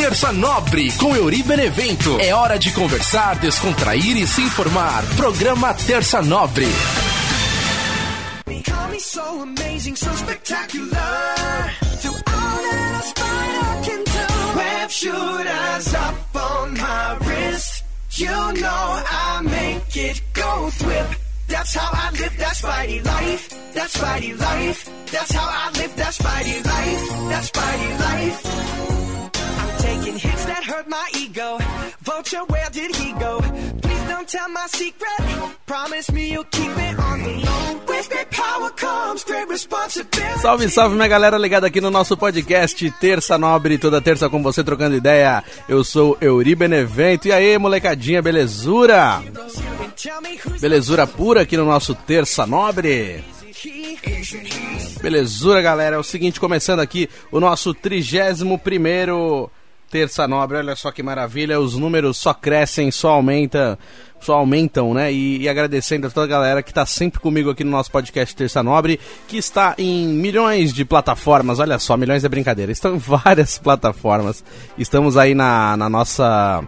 Terça Nobre com Euri Benevento. É hora de conversar, descontrair e se informar. Programa Terça Nobre. That's how I live that Spidey life. That Spidey life. That's how I live that Spidey life. That Spidey life. Hits that hurt my ego. Vulture, where did he go? Please don't tell my secret. Promise me you'll keep it on the low. With great power comes great responsibility. Salve, salve, minha galera ligada aqui no nosso podcast Terça Nobre, toda terça com você trocando ideia. Eu sou Euri Benevento. E aí, molecadinha, belezura? Belezura pura aqui no nosso Terça Nobre. Belezura, galera. É o seguinte, começando aqui o nosso 31 primeiro Terça Nobre. Olha só que maravilha, os números só crescem, só aumenta só aumentam, né? E, e, agradecendo a toda a galera que está sempre comigo aqui no nosso podcast Terça Nobre, que está em milhões de plataformas. Olha só, milhões é brincadeira. Estão em várias plataformas. Estamos aí na, na nossa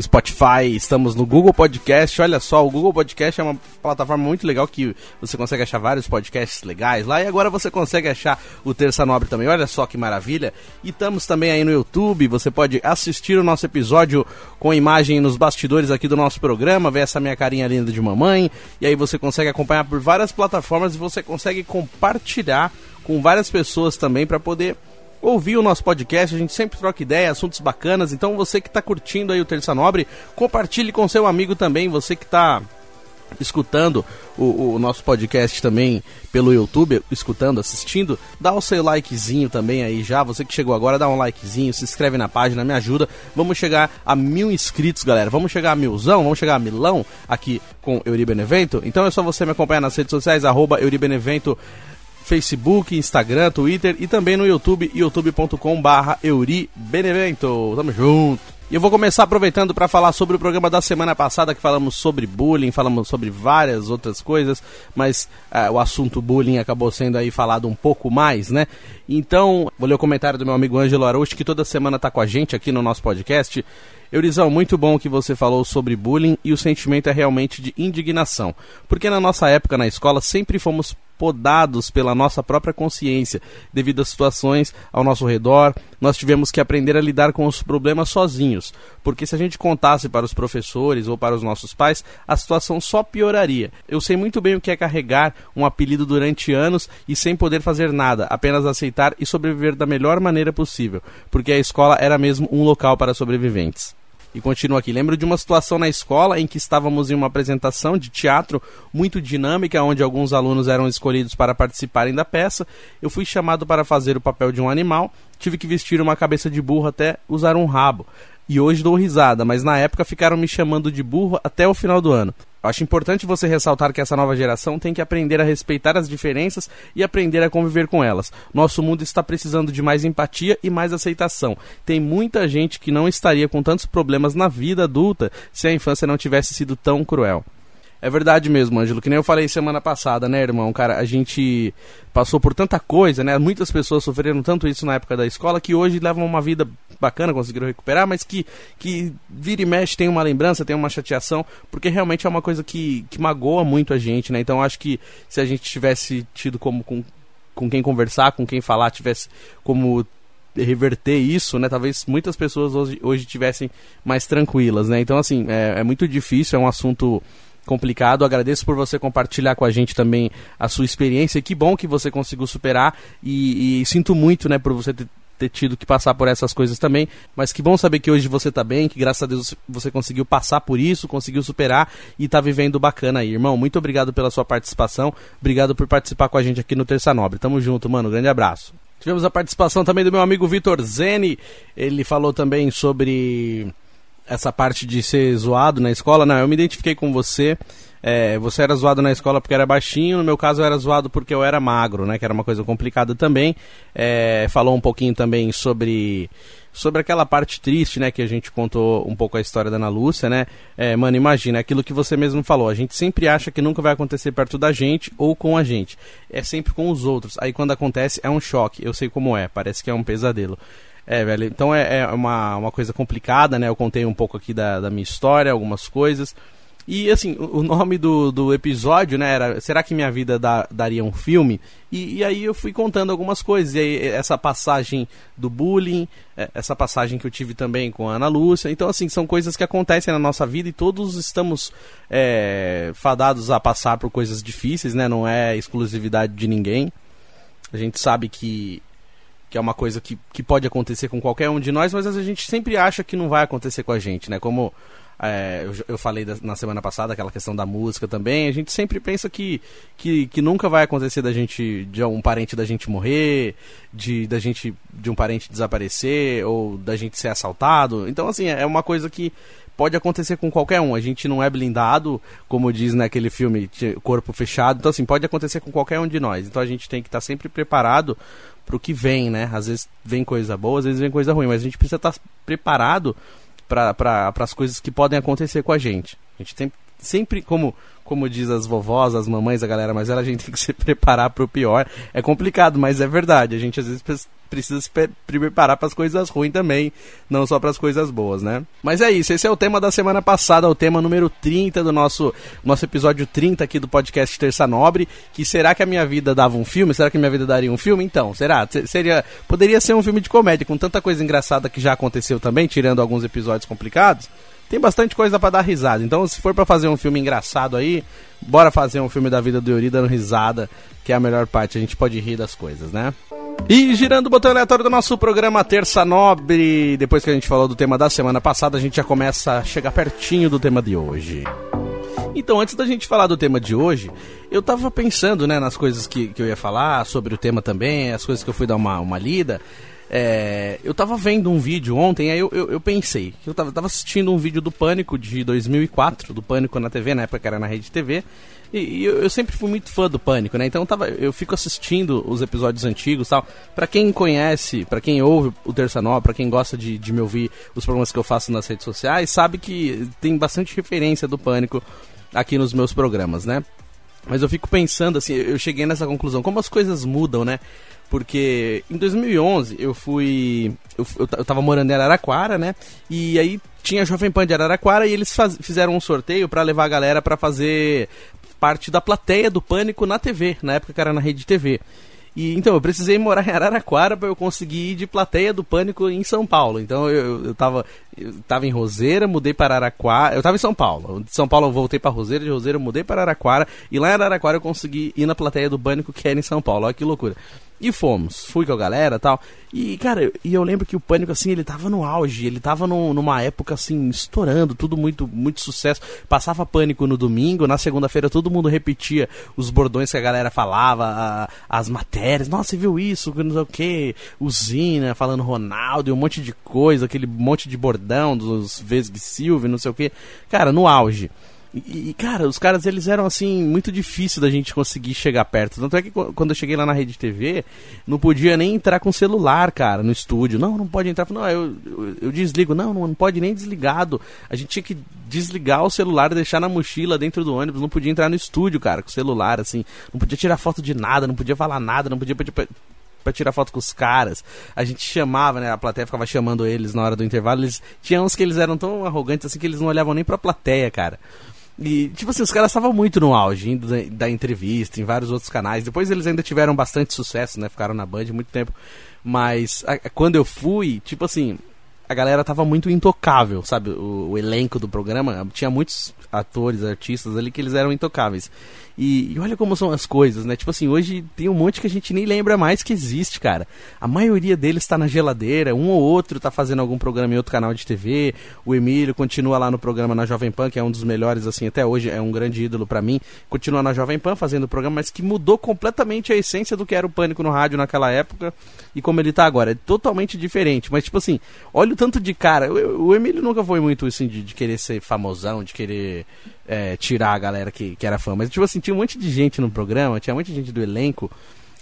Spotify, estamos no Google Podcast. Olha só, o Google Podcast é uma plataforma muito legal que você consegue achar vários podcasts legais lá. E agora você consegue achar o Terça Nobre também. Olha só que maravilha. E estamos também aí no YouTube. Você pode assistir o nosso episódio com imagem nos bastidores aqui do nosso programa ver essa minha carinha linda de mamãe. E aí você consegue acompanhar por várias plataformas e você consegue compartilhar com várias pessoas também para poder ouvir o nosso podcast. A gente sempre troca ideia, assuntos bacanas. Então você que está curtindo aí o Terça Nobre, compartilhe com seu amigo também. Você que está escutando o, o, nosso podcast também pelo YouTube, escutando, assistindo, dá o seu likezinho também aí já. Você que chegou agora, dá um likezinho, se inscreve na página, me ajuda. Vamos chegar a mil inscritos, galera. Vamos chegar a milzão, vamos chegar a milão aqui com Euri Benevento. Então é só você me acompanhar nas redes sociais, arroba Euri Benevento. Facebook, Instagram, Twitter e também no YouTube, youtube.com barra Euri Benevento. Tamo junto! E eu vou começar aproveitando para falar sobre o programa da semana passada, que falamos sobre bullying, falamos sobre várias outras coisas, mas uh, o assunto bullying acabou sendo aí falado um pouco mais, né? Então, vou ler o comentário do meu amigo Ângelo Araújo, que toda semana está com a gente aqui no nosso podcast. Eurizão, muito bom que você falou sobre bullying e o sentimento é realmente de indignação. Porque na nossa época na escola sempre fomos podados pela nossa própria consciência, devido às situações ao nosso redor. Nós tivemos que aprender a lidar com os problemas sozinhos, porque se a gente contasse para os professores ou para os nossos pais, a situação só pioraria. Eu sei muito bem o que é carregar um apelido durante anos e sem poder fazer nada, apenas aceitar e sobreviver da melhor maneira possível, porque a escola era mesmo um local para sobreviventes. E continua aqui. Lembro de uma situação na escola em que estávamos em uma apresentação de teatro muito dinâmica, onde alguns alunos eram escolhidos para participarem da peça. Eu fui chamado para fazer o papel de um animal, tive que vestir uma cabeça de burro até usar um rabo. E hoje dou risada, mas na época ficaram me chamando de burro até o final do ano. Acho importante você ressaltar que essa nova geração tem que aprender a respeitar as diferenças e aprender a conviver com elas. Nosso mundo está precisando de mais empatia e mais aceitação. Tem muita gente que não estaria com tantos problemas na vida adulta se a infância não tivesse sido tão cruel. É verdade mesmo, Ângelo, que nem eu falei semana passada, né, irmão? Cara, a gente passou por tanta coisa, né? Muitas pessoas sofreram tanto isso na época da escola que hoje levam uma vida bacana, conseguiram recuperar, mas que, que vira e mexe tem uma lembrança, tem uma chateação, porque realmente é uma coisa que, que magoa muito a gente, né? Então acho que se a gente tivesse tido como com, com quem conversar, com quem falar, tivesse como reverter isso, né? Talvez muitas pessoas hoje, hoje tivessem mais tranquilas, né? Então, assim, é, é muito difícil, é um assunto complicado. Agradeço por você compartilhar com a gente também a sua experiência. Que bom que você conseguiu superar e, e sinto muito, né, por você ter, ter tido que passar por essas coisas também, mas que bom saber que hoje você está bem, que graças a Deus você conseguiu passar por isso, conseguiu superar e está vivendo bacana aí, irmão. Muito obrigado pela sua participação, obrigado por participar com a gente aqui no Terça Nobre. Tamo junto, mano. Grande abraço. Tivemos a participação também do meu amigo Vitor Zene. Ele falou também sobre essa parte de ser zoado na escola, não, eu me identifiquei com você. É, você era zoado na escola porque era baixinho, no meu caso eu era zoado porque eu era magro, né? Que era uma coisa complicada também. É, falou um pouquinho também sobre sobre aquela parte triste, né, que a gente contou um pouco a história da Ana Lúcia, né? É, mano, imagina, aquilo que você mesmo falou, a gente sempre acha que nunca vai acontecer perto da gente ou com a gente. É sempre com os outros. Aí quando acontece é um choque. Eu sei como é, parece que é um pesadelo. É, velho, então é, é, uma, uma coisa complicada, né? Eu contei um pouco aqui da, da minha história, algumas coisas. E assim, o nome do, do episódio, né, era Será que minha vida da, daria um filme? E, e, aí eu fui contando algumas coisas. E aí, essa passagem do bullying, é, essa passagem que eu tive também com a Ana Lúcia. Então, assim, são coisas que acontecem na nossa vida e todos estamos é, fadados a passar por coisas difíceis, né? Não é exclusividade de ninguém. A gente sabe que que é uma coisa que, que pode acontecer com qualquer um de nós, mas a gente sempre acha que não vai acontecer com a gente, né? Como é, eu, eu, falei da, na semana passada, aquela questão da música também. A gente sempre pensa que, que, que, nunca vai acontecer da gente, de um parente da gente morrer, de, da gente, de um parente desaparecer, ou da gente ser assaltado. Então, assim, é uma coisa que pode acontecer com qualquer um. A gente não é blindado, como diz naquele filme, corpo fechado. Então, assim, pode acontecer com qualquer um de nós. Então, a gente tem que estar sempre preparado para o que vem, né? Às vezes vem coisa boa, às vezes vem coisa ruim, mas a gente precisa estar preparado para as coisas que podem acontecer com a gente. A gente tem sempre, como, como diz as vovós, as mamães, a galera mas ela a gente tem que se preparar para o pior. É complicado, mas é verdade. A gente às vezes precisa se preparar para as coisas ruins também, não só para as coisas boas, né? Mas é isso, esse é o tema da semana passada, o tema número 30 do nosso, nosso episódio 30 aqui do podcast Terça Nobre, que será que a minha vida dava um filme? Será que a minha vida daria um filme? Então, será? Seria, poderia ser um filme de comédia, com tanta coisa engraçada que já aconteceu também, tirando alguns episódios complicados. Tem bastante coisa para dar risada. Então, se for para fazer um filme engraçado aí, bora fazer um filme da vida do Yuri dando risada, que é a melhor parte. A gente pode rir das coisas, né? E girando o botão aleatório do nosso programa Terça Nobre, depois que a gente falou do tema da semana passada, a gente já começa a chegar pertinho do tema de hoje. Então, antes da gente falar do tema de hoje, eu tava pensando né, nas coisas que, que eu ia falar, sobre o tema também, as coisas que eu fui dar uma, uma lida. É, eu tava vendo um vídeo ontem, aí eu, eu, eu pensei, eu tava, tava, assistindo um vídeo do Pânico de 2004, do Pânico na TV, na época que era na Rede TV, e, e eu, eu, sempre fui muito fã do Pânico, né? Então eu, tava, eu fico assistindo os episódios antigos tal. Pra quem conhece, para quem ouve o Terça Nova, pra quem gosta de, de me ouvir os programas que eu faço nas redes sociais, sabe que tem bastante referência do Pânico aqui nos meus programas, né? Mas eu fico pensando assim, eu cheguei nessa conclusão, como as coisas mudam, né? Porque em 2011 eu fui. Eu, eu, tava morando em Araraquara, né? E aí tinha a Jovem Pan de Araraquara e eles faz, fizeram um sorteio para levar a galera para fazer parte da plateia do Pânico na TV, na época que era na Rede TV. E, então, eu precisei morar em Araraquara para eu conseguir ir de plateia do Pânico em São Paulo. Então, eu, eu, tava, eu tava em Roseira, mudei para Araraquara. Eu tava em São Paulo. De São Paulo eu voltei para Roseira, de Roseira eu mudei para Araraquara. E lá em Araraquara eu consegui ir na plateia do Pânico que era em São Paulo. Olha que loucura. E fomos. Fui com a galera tal. E, cara, e eu lembro que o Pânico, assim, ele tava no auge. Ele tava no, numa época, assim, estourando. Tudo muito, muito sucesso. Passava Pânico no domingo. Na segunda-feira todo mundo repetia os bordões que a galera falava. A, as matérias. Nossa, você viu isso? Não sei o que. Usina falando Ronaldo e um monte de coisa. Aquele monte de bordão dos Vesg Silva não sei o que. Cara, no auge. E, cara, os caras eles eram assim, muito difícil da gente conseguir chegar perto. Tanto é que quando eu cheguei lá na rede TV, não podia nem entrar com celular, cara, no estúdio. Não, não pode entrar. Não, eu, eu, eu desligo. Não, não pode nem desligado. A gente tinha que desligar o celular, deixar na mochila dentro do ônibus. Não podia entrar no estúdio, cara, com celular, assim. Não podia tirar foto de nada, não podia falar nada, não podia pedir para tirar foto com os caras. A gente chamava, né? A plateia ficava chamando eles na hora do intervalo. Eles, tinha uns que eles eram tão arrogantes assim que eles não olhavam nem pra plateia, cara. E, tipo assim, os caras estavam muito no auge, indo da, da, entrevista, em vários outros canais. Depois eles ainda tiveram bastante sucesso, né? Ficaram na Band muito tempo. Mas a, quando eu fui, tipo assim, a galera tava muito intocável, sabe? O, o, elenco do programa tinha muitos atores, artistas ali que eles eram intocáveis. E, e, olha como são as coisas, né? Tipo assim, hoje tem um monte que a gente nem lembra mais que existe, cara. A maioria deles está na geladeira, um ou outro tá fazendo algum programa em outro canal de TV. O Emílio continua lá no programa na Jovem Pan, que é um dos melhores, assim, até hoje, é um grande ídolo para mim. Continua na Jovem Pan fazendo o programa, mas que mudou completamente a essência do que era o Pânico no rádio naquela época e como ele tá agora. É totalmente diferente, mas tipo assim, olha o tanto de cara. O, o Emílio nunca foi muito assim de, de querer ser famosão, de querer é, tirar a galera que, que era fã. Mas, tipo assim, tinha um monte de gente no programa, tinha muita gente do elenco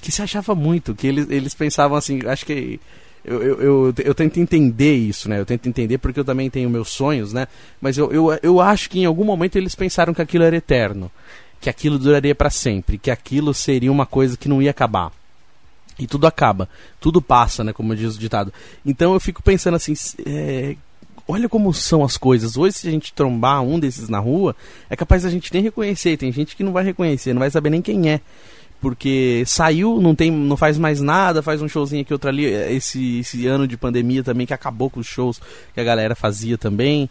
que se achava muito, que eles, eles pensavam assim, acho que. Eu, eu, eu, eu, tento entender isso, né? Eu tento entender porque eu também tenho meus sonhos, né? Mas eu, eu, eu acho que em algum momento eles pensaram que aquilo era eterno, que aquilo duraria para sempre, que aquilo seria uma coisa que não ia acabar. E tudo acaba, tudo passa, né? Como diz o ditado. Então eu fico pensando assim, é, olha como são as coisas. Hoje, se a gente trombar um desses na rua, é capaz a gente nem reconhecer. Tem gente que não vai reconhecer, não vai saber nem quem é. Porque saiu, não tem, não faz mais nada, faz um showzinho aqui, outro ali. Esse, esse ano de pandemia também que acabou com os shows que a galera fazia também.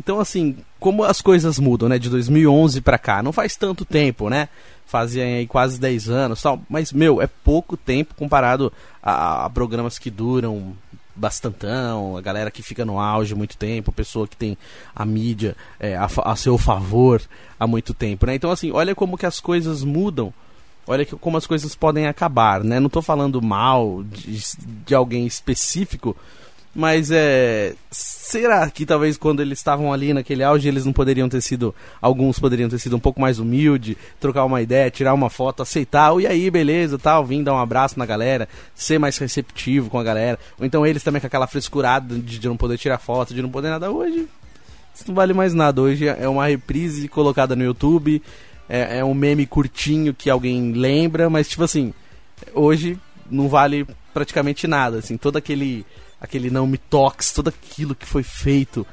Então, assim, como as coisas mudam, né? De 2011 pra cá, não faz tanto tempo, né? Fazia aí quase 10 anos tal. Mas, meu, é pouco tempo comparado a, a programas que duram bastantão, a galera que fica no auge muito tempo, a pessoa que tem a mídia é, a, a, seu favor há muito tempo, né? Então, assim, olha como que as coisas mudam, olha que, como as coisas podem acabar, né? Não estou falando mal de, de alguém específico, mas é. Será que talvez quando eles estavam ali naquele auge eles não poderiam ter sido. Alguns poderiam ter sido um pouco mais humilde, trocar uma ideia, tirar uma foto, aceitar, e aí, beleza, tal, vir dar um abraço na galera, ser mais receptivo com a galera. Ou então eles também com aquela frescurada de, de não poder tirar foto, de não poder nada. Hoje, isso não vale mais nada. Hoje é uma reprise colocada no YouTube, é, é um meme curtinho que alguém lembra, mas tipo assim, hoje não vale praticamente nada, assim, todo aquele aquele não me toques, tudo aquilo que foi feito,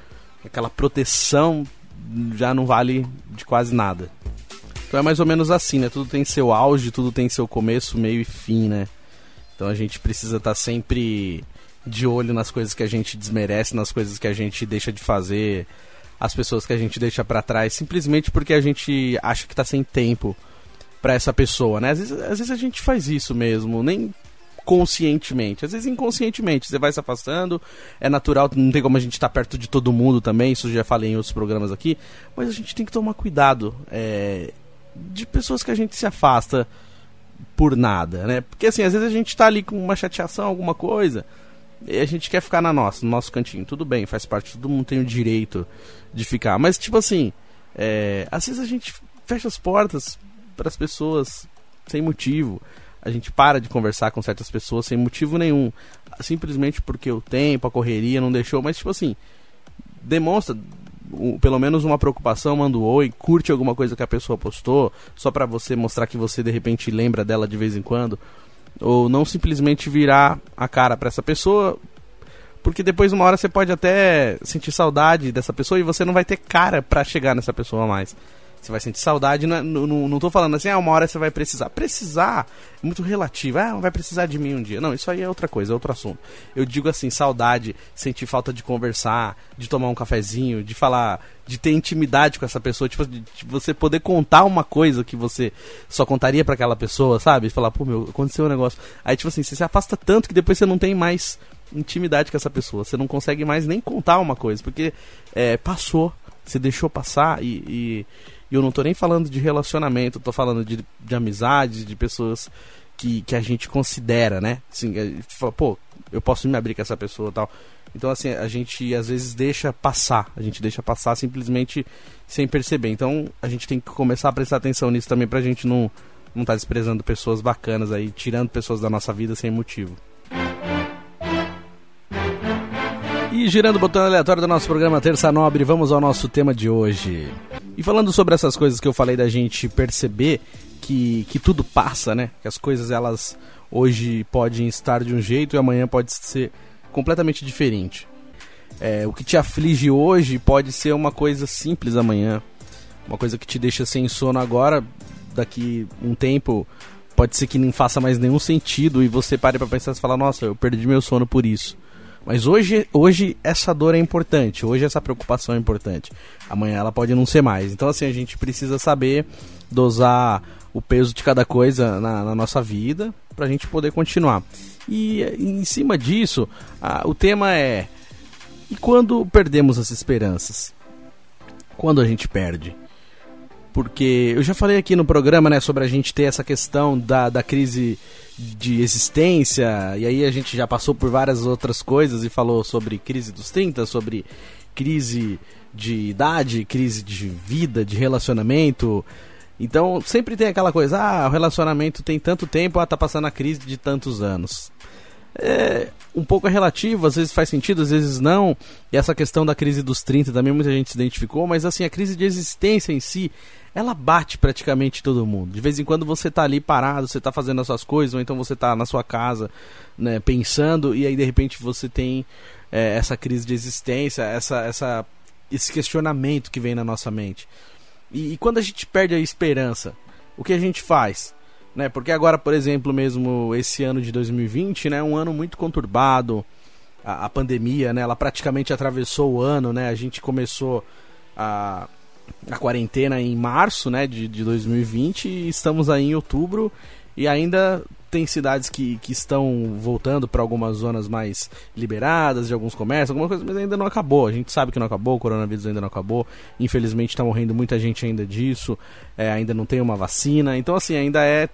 aquela proteção já não vale de quase nada. Então é mais ou menos assim, né? Tudo tem seu auge, tudo tem seu começo, meio e fim, né? Então a gente precisa estar tá sempre de olho nas coisas que a gente desmerece, nas coisas que a gente deixa de fazer, as pessoas que a gente deixa para trás, simplesmente porque a gente acha que tá sem tempo para essa pessoa, né? Às vezes, às vezes a gente faz isso mesmo, nem conscientemente, às vezes inconscientemente, você vai se afastando, é natural, não tem como a gente estar tá perto de todo mundo também, isso já falei em outros programas aqui, mas a gente tem que tomar cuidado é, de pessoas que a gente se afasta por nada, né? Porque assim, às vezes a gente está ali com uma chateação, alguma coisa, e a gente quer ficar na nossa, no nosso cantinho, tudo bem, faz parte, todo mundo tem o direito de ficar, mas tipo assim, é, às vezes a gente fecha as portas para as pessoas sem motivo a gente para de conversar com certas pessoas sem motivo nenhum. Simplesmente porque o tempo, a correria não deixou, mas tipo assim, demonstra pelo menos uma preocupação, manda um oi, curte alguma coisa que a pessoa postou, só para você mostrar que você de repente lembra dela de vez em quando, ou não simplesmente virar a cara para essa pessoa, porque depois uma hora você pode até sentir saudade dessa pessoa e você não vai ter cara para chegar nessa pessoa mais. Você vai sentir saudade, não, não, não tô falando assim, ah, uma hora você vai precisar. Precisar é muito relativo. Ah, vai precisar de mim um dia. Não, isso aí é outra coisa, é outro assunto. Eu digo assim, saudade, sentir falta de conversar, de tomar um cafezinho, de falar, de ter intimidade com essa pessoa, tipo, de, de você poder contar uma coisa que você só contaria para aquela pessoa, sabe? Falar, pô, meu, aconteceu um negócio. Aí, tipo assim, você se afasta tanto que depois você não tem mais intimidade com essa pessoa. Você não consegue mais nem contar uma coisa, porque é, passou, você deixou passar e, e e eu não tô nem falando de relacionamento, tô falando de, de amizade, de pessoas que, que a gente considera, né? Assim, pô, eu posso me abrir com essa pessoa tal. Então, assim, a gente às vezes deixa passar, a gente deixa passar simplesmente sem perceber. Então, a gente tem que começar a prestar atenção nisso também pra gente não não tá desprezando pessoas bacanas aí, tirando pessoas da nossa vida sem motivo. E girando o botão aleatório do nosso programa Terça Nobre, vamos ao nosso tema de hoje. E falando sobre essas coisas que eu falei da gente perceber que, que tudo passa, né? Que as coisas elas hoje podem estar de um jeito e amanhã pode ser completamente diferente. É, o que te aflige hoje pode ser uma coisa simples amanhã, uma coisa que te deixa sem sono agora, daqui um tempo pode ser que não faça mais nenhum sentido e você pare para pensar e fala, nossa, eu perdi meu sono por isso. Mas hoje, hoje essa dor é importante, hoje essa preocupação é importante. Amanhã ela pode não ser mais. Então, assim, a gente precisa saber dosar o peso de cada coisa na, na nossa vida para a gente poder continuar. E em cima disso, a, o tema é: e quando perdemos as esperanças? Quando a gente perde? Porque eu já falei aqui no programa né, sobre a gente ter essa questão da, da crise de existência, e aí a gente já passou por várias outras coisas e falou sobre crise dos 30, sobre crise de idade, crise de vida, de relacionamento. Então sempre tem aquela coisa, ah, o relacionamento tem tanto tempo, ah, tá passando a crise de tantos anos. É um pouco é relativo, às vezes faz sentido, às vezes não. E essa questão da crise dos 30 também muita gente se identificou, mas assim, a crise de existência em si, ela bate praticamente todo mundo. De vez em quando você tá ali parado, você tá fazendo as suas coisas, ou então você tá na sua casa, né, pensando, e aí de repente você tem é, essa crise de existência, essa, essa, esse questionamento que vem na nossa mente. E, e, quando a gente perde a esperança, o que a gente faz? Né? Porque agora, por exemplo, mesmo esse ano de 2020, né, um ano muito conturbado, a, a pandemia, né, ela praticamente atravessou o ano, né, a gente começou a, a quarentena em março né, de, de 2020 e estamos aí em outubro e ainda tem cidades que, que estão voltando para algumas zonas mais liberadas de alguns comércios, alguma coisa, mas ainda não acabou. A gente sabe que não acabou, o coronavírus ainda não acabou. Infelizmente está morrendo muita gente ainda disso, é, ainda não tem uma vacina. Então assim, ainda é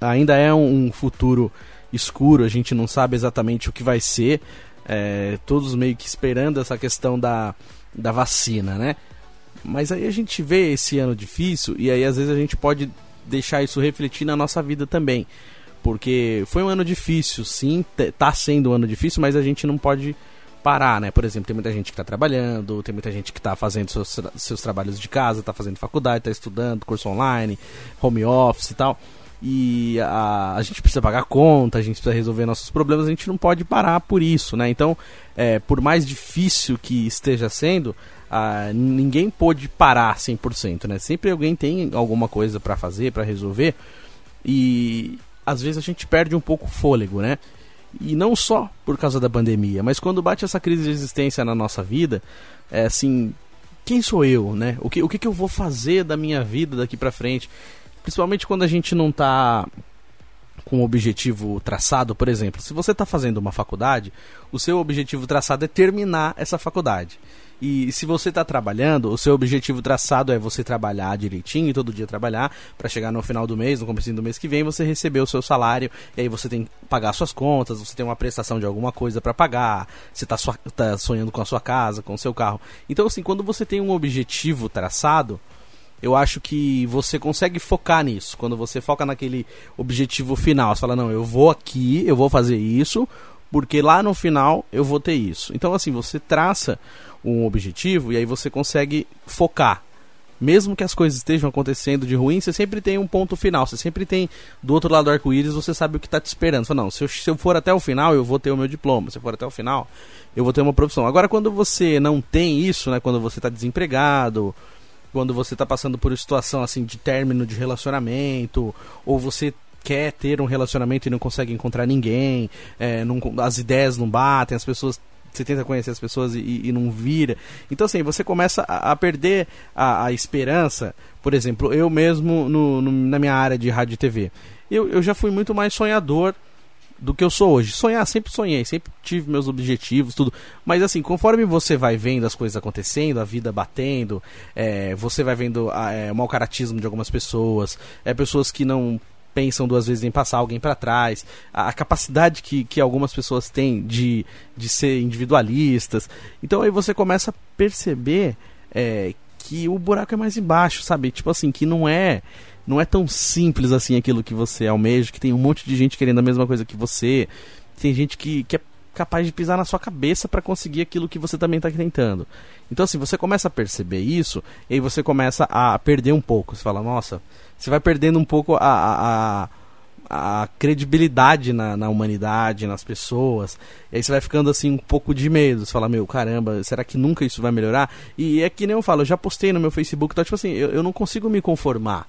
ainda é um, um futuro escuro, a gente não sabe exatamente o que vai ser. É, todos meio que esperando essa questão da, da vacina, né? Mas aí a gente vê esse ano difícil e aí às vezes a gente pode deixar isso refletir na nossa vida também. Porque foi um ano difícil, sim, tá sendo um ano difícil, mas a gente não pode parar, né? Por exemplo, tem muita gente que está trabalhando, tem muita gente que está fazendo seus, seus trabalhos de casa, está fazendo faculdade, está estudando, curso online, home office e tal. E a, a gente precisa pagar conta, a gente precisa resolver nossos problemas, a gente não pode parar por isso, né? Então, é, por mais difícil que esteja sendo, ah, ninguém pôde parar 100%, né? Sempre alguém tem alguma coisa para fazer, para resolver. E às vezes a gente perde um pouco o fôlego, né? E não só por causa da pandemia, mas quando bate essa crise de existência na nossa vida, é assim, quem sou eu, né? O que, o que, que eu vou fazer da minha vida daqui para frente? Principalmente quando a gente não tá com um objetivo traçado, por exemplo, se você está fazendo uma faculdade, o seu objetivo traçado é terminar essa faculdade. E se você está trabalhando, o seu objetivo traçado é você trabalhar direitinho todo dia trabalhar para chegar no final do mês, no começo do mês que vem, você receber o seu salário e aí você tem que pagar suas contas, você tem uma prestação de alguma coisa para pagar, você está tá sonhando com a sua casa, com o seu carro. Então, assim, quando você tem um objetivo traçado, eu acho que você consegue focar nisso. Quando você foca naquele objetivo final, você fala, não, eu vou aqui, eu vou fazer isso, porque lá no final eu vou ter isso. Então, assim, você traça um objetivo e aí você consegue focar. Mesmo que as coisas estejam acontecendo de ruim, você sempre tem um ponto final. Você sempre tem do outro lado do arco-íris, você sabe o que está te esperando. Você não, se eu, se eu for até o final, eu vou ter o meu diploma. Se eu for até o final, eu vou ter uma profissão. Agora, quando você não tem isso, né, quando você está desempregado, quando você está passando por situação assim de término de relacionamento, ou você quer ter um relacionamento e não consegue encontrar ninguém, é, não, as ideias não batem, as pessoas você tenta conhecer as pessoas e, e não vira. Então, assim, você começa a, a perder a, a, esperança. Por exemplo, eu mesmo no, no, na minha área de rádio e TV, eu, eu já fui muito mais sonhador do que eu sou hoje. Sonhar, sempre sonhei, sempre tive meus objetivos, tudo. Mas assim, conforme você vai vendo as coisas acontecendo, a vida batendo, é, você vai vendo é, o mau caratismo de algumas pessoas, é, pessoas que não pensam duas vezes em passar alguém para trás, a, a, capacidade que, que algumas pessoas têm de, de ser individualistas. Então aí você começa a perceber é, que o buraco é mais embaixo, sabe? Tipo assim, que não é não é tão simples assim aquilo que você almeja, que tem um monte de gente querendo a mesma coisa que você, tem gente que, que é capaz de pisar na sua cabeça para conseguir aquilo que você também está tentando. Então, assim, você começa a perceber isso, e aí você começa a perder um pouco. Você fala, nossa, você vai perdendo um pouco a, a, a credibilidade na, na, humanidade, nas pessoas. E aí você vai ficando assim um pouco de medo. Você fala, meu, caramba, será que nunca isso vai melhorar? E é que nem eu falo, eu já postei no meu Facebook, então, tipo assim, eu, eu não consigo me conformar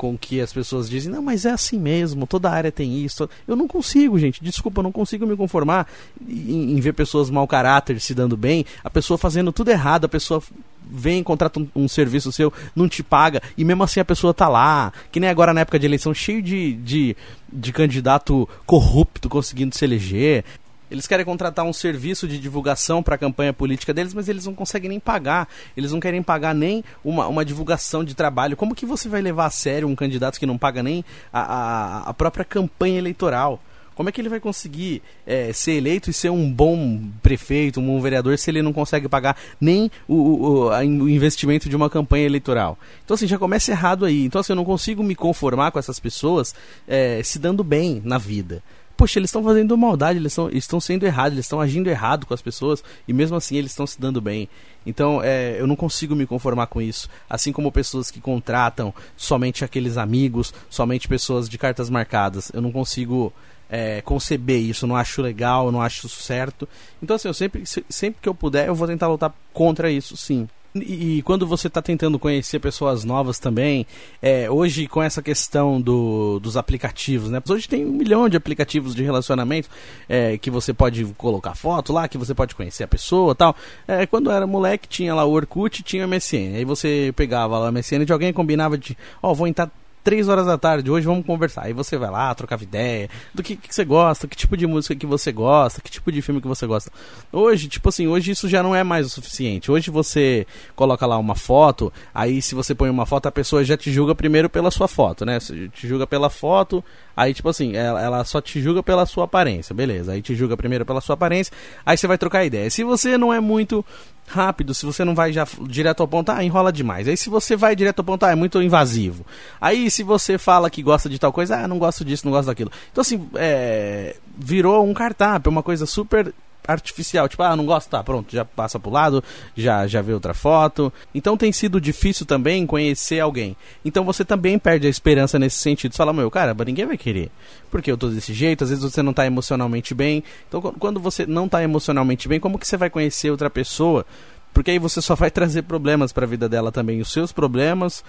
com que as pessoas dizem, não, mas é assim mesmo, toda área tem isso. Eu não consigo, gente, desculpa, eu não consigo me conformar em, em ver pessoas mau caráter se dando bem, a pessoa fazendo tudo errado, a pessoa vem, contrata um, um, serviço seu, não te paga, e mesmo assim a pessoa tá lá, que nem agora na época de eleição, cheio de, de, de candidato corrupto conseguindo se eleger. Eles querem contratar um serviço de divulgação para a campanha política deles, mas eles não conseguem nem pagar. Eles não querem pagar nem uma, uma divulgação de trabalho. Como que você vai levar a sério um candidato que não paga nem a, a, a própria campanha eleitoral? Como é que ele vai conseguir é, ser eleito e ser um bom prefeito, um bom vereador, se ele não consegue pagar nem o, o, o, investimento de uma campanha eleitoral? Então, assim, já começa errado aí. Então, assim, eu não consigo me conformar com essas pessoas é, se dando bem na vida poxa, eles estão fazendo maldade, eles estão sendo errados, eles estão agindo errado com as pessoas e mesmo assim eles estão se dando bem. Então é, eu não consigo me conformar com isso. Assim como pessoas que contratam somente aqueles amigos, somente pessoas de cartas marcadas. Eu não consigo é, conceber isso, não acho legal, não acho certo. Então assim, eu sempre, sempre que eu puder, eu vou tentar lutar contra isso, sim. E, quando você está tentando conhecer pessoas novas também, é, hoje com essa questão do, dos aplicativos, né? Hoje tem um milhão de aplicativos de relacionamento é, que você pode colocar foto lá, que você pode conhecer a pessoa tal. É, quando era moleque, tinha lá o Orkut tinha o MSN. Aí você pegava lá o MSN de alguém combinava de, ó, oh, vou entrar três horas da tarde, hoje vamos conversar. Aí você vai lá, trocava ideia, do que, que você gosta, que tipo de música que você gosta, que tipo de filme que você gosta. Hoje, tipo assim, hoje isso já não é mais o suficiente. Hoje você coloca lá uma foto, aí se você põe uma foto, a pessoa já te julga primeiro pela sua foto, né? Te julga pela foto, aí tipo assim, ela, ela só te julga pela sua aparência, beleza. Aí te julga primeiro pela sua aparência, aí você vai trocar ideia. Se você não é muito rápido, se você não vai já direto ao ponto, ah, enrola demais. Aí se você vai direto ao ponto, ah, é muito invasivo. Aí se você fala que gosta de tal coisa, ah, não gosto disso, não gosto daquilo. Então assim, é, virou um cartap, uma coisa super artificial, tipo, ah, não gosto, tá, pronto, já passa pro lado, já já vê outra foto. Então tem sido difícil também conhecer alguém. Então você também perde a esperança nesse sentido. Você fala, meu, cara, ninguém vai querer. Porque eu tô desse jeito, às vezes você não tá emocionalmente bem. Então quando você não tá emocionalmente bem, como que você vai conhecer outra pessoa? Porque aí você só vai trazer problemas para a vida dela também, os seus problemas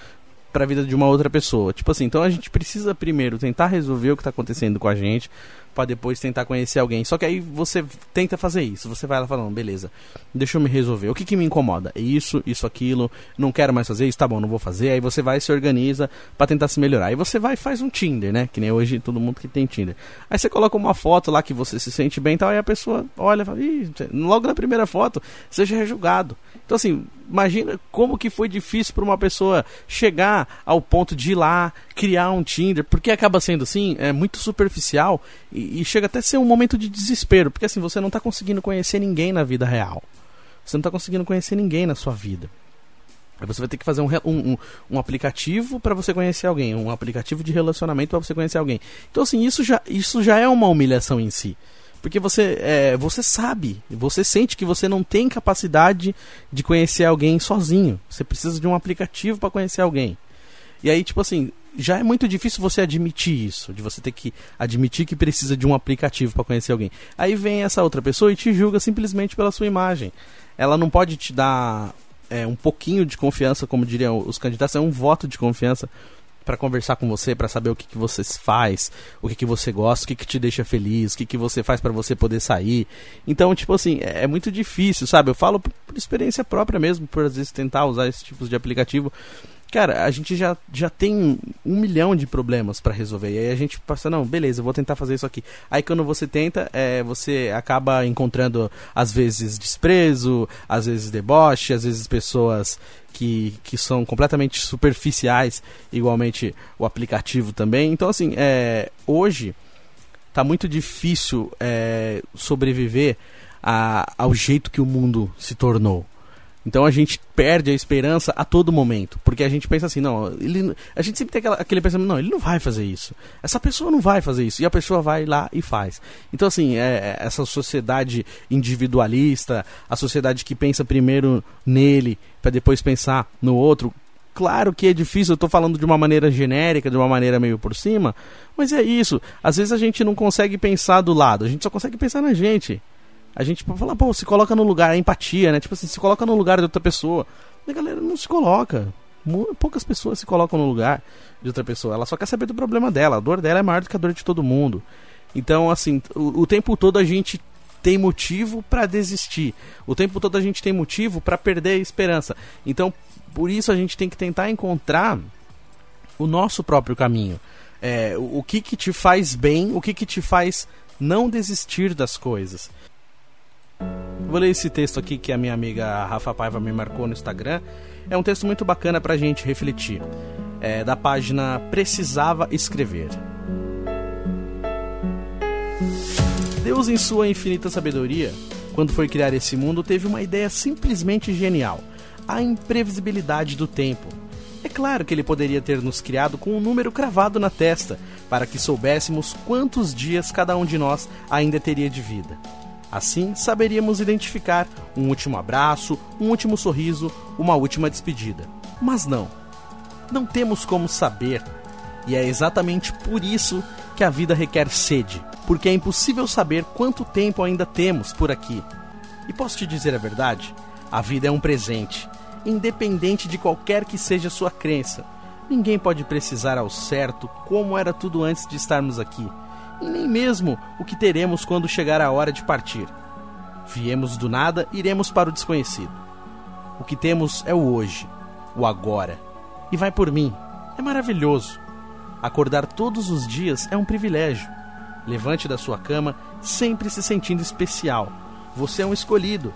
para a vida de uma outra pessoa. Tipo assim, então a gente precisa primeiro tentar resolver o que está acontecendo com a gente, para depois tentar conhecer alguém. Só que aí você tenta fazer isso. Você vai lá falando, beleza, deixa eu me resolver. O que, que me incomoda? Isso, isso, aquilo. Não quero mais fazer isso, tá bom, não vou fazer. Aí você vai se organiza para tentar se melhorar. Aí você vai e faz um Tinder, né? Que nem hoje todo mundo que tem Tinder. Aí você coloca uma foto lá que você se sente bem e tal. Aí a pessoa olha e fala, Ih, logo na primeira foto, seja é julgado. Então assim, imagina como que foi difícil para uma pessoa chegar ao ponto de ir lá, criar um Tinder, porque acaba sendo assim, é muito superficial e, e chega até a ser um momento de desespero, porque assim, você não está conseguindo conhecer ninguém na vida real. Você não está conseguindo conhecer ninguém na sua vida. Aí você vai ter que fazer um, um, um aplicativo para você conhecer alguém, um aplicativo de relacionamento para você conhecer alguém. Então, assim, isso já, isso já é uma humilhação em si. Porque você, é, você sabe, você sente que você não tem capacidade de conhecer alguém sozinho. Você precisa de um aplicativo para conhecer alguém. E aí, tipo assim, já é muito difícil você admitir isso, de você ter que admitir que precisa de um aplicativo para conhecer alguém. Aí vem essa outra pessoa e te julga simplesmente pela sua imagem. Ela não pode te dar é, um pouquinho de confiança, como diriam os candidatos, é um voto de confiança para conversar com você, para saber o que, que você faz, o que, que você gosta, o que, que te deixa feliz, o que, que você faz para você poder sair. Então, tipo assim, é, é, muito difícil, sabe? Eu falo por, experiência própria mesmo, por às vezes tentar usar esse tipo de aplicativo. Cara, a gente já, já tem um milhão de problemas para resolver. E aí a gente passa, não, beleza, vou tentar fazer isso aqui. Aí quando você tenta, é, você acaba encontrando, às vezes, desprezo, às vezes deboche, às vezes pessoas que, que são completamente superficiais, igualmente o aplicativo também. Então, assim, é, hoje tá muito difícil é, sobreviver a, ao jeito que o mundo se tornou. Então a gente perde a esperança a todo momento, porque a gente pensa assim, não, ele, a gente sempre tem aquela, aquele pensamento, não, ele não vai fazer isso, essa pessoa não vai fazer isso, e a pessoa vai lá e faz. Então assim, é, é essa sociedade individualista, a sociedade que pensa primeiro nele para depois pensar no outro, claro que é difícil, eu estou falando de uma maneira genérica, de uma maneira meio por cima, mas é isso. Às vezes a gente não consegue pensar do lado, a gente só consegue pensar na gente. A gente fala, pô, se coloca no lugar, a empatia, né? Tipo assim, se coloca no lugar de outra pessoa. A galera não se coloca. Poucas pessoas se colocam no lugar de outra pessoa. Ela só quer saber do problema dela. A dor dela é maior do que a dor de todo mundo. Então, assim, o, o tempo todo a gente tem motivo para desistir. O tempo todo a gente tem motivo para perder a esperança. Então, por isso a gente tem que tentar encontrar o nosso próprio caminho. É, o, o que que te faz bem, o que que te faz não desistir das coisas. Vou ler esse texto aqui que a minha amiga Rafa Paiva me marcou no Instagram. É um texto muito bacana pra gente refletir. É da página Precisava Escrever. Deus, em sua infinita sabedoria, quando foi criar esse mundo, teve uma ideia simplesmente genial: a imprevisibilidade do tempo. É claro que ele poderia ter nos criado com um número cravado na testa, para que soubéssemos quantos dias cada um de nós ainda teria de vida. Assim, saberíamos identificar um último abraço, um último sorriso, uma última despedida. Mas não. Não temos como saber. E é exatamente por isso que a vida requer sede, porque é impossível saber quanto tempo ainda temos por aqui. E posso te dizer a verdade? A vida é um presente, independente de qualquer que seja sua crença. Ninguém pode precisar ao certo como era tudo antes de estarmos aqui e nem mesmo o que teremos quando chegar a hora de partir. Viemos do nada, iremos para o desconhecido. O que temos é o hoje, o agora. E vai por mim. É maravilhoso. Acordar todos os dias é um privilégio. Levante da sua cama sempre se sentindo especial. Você é um escolhido.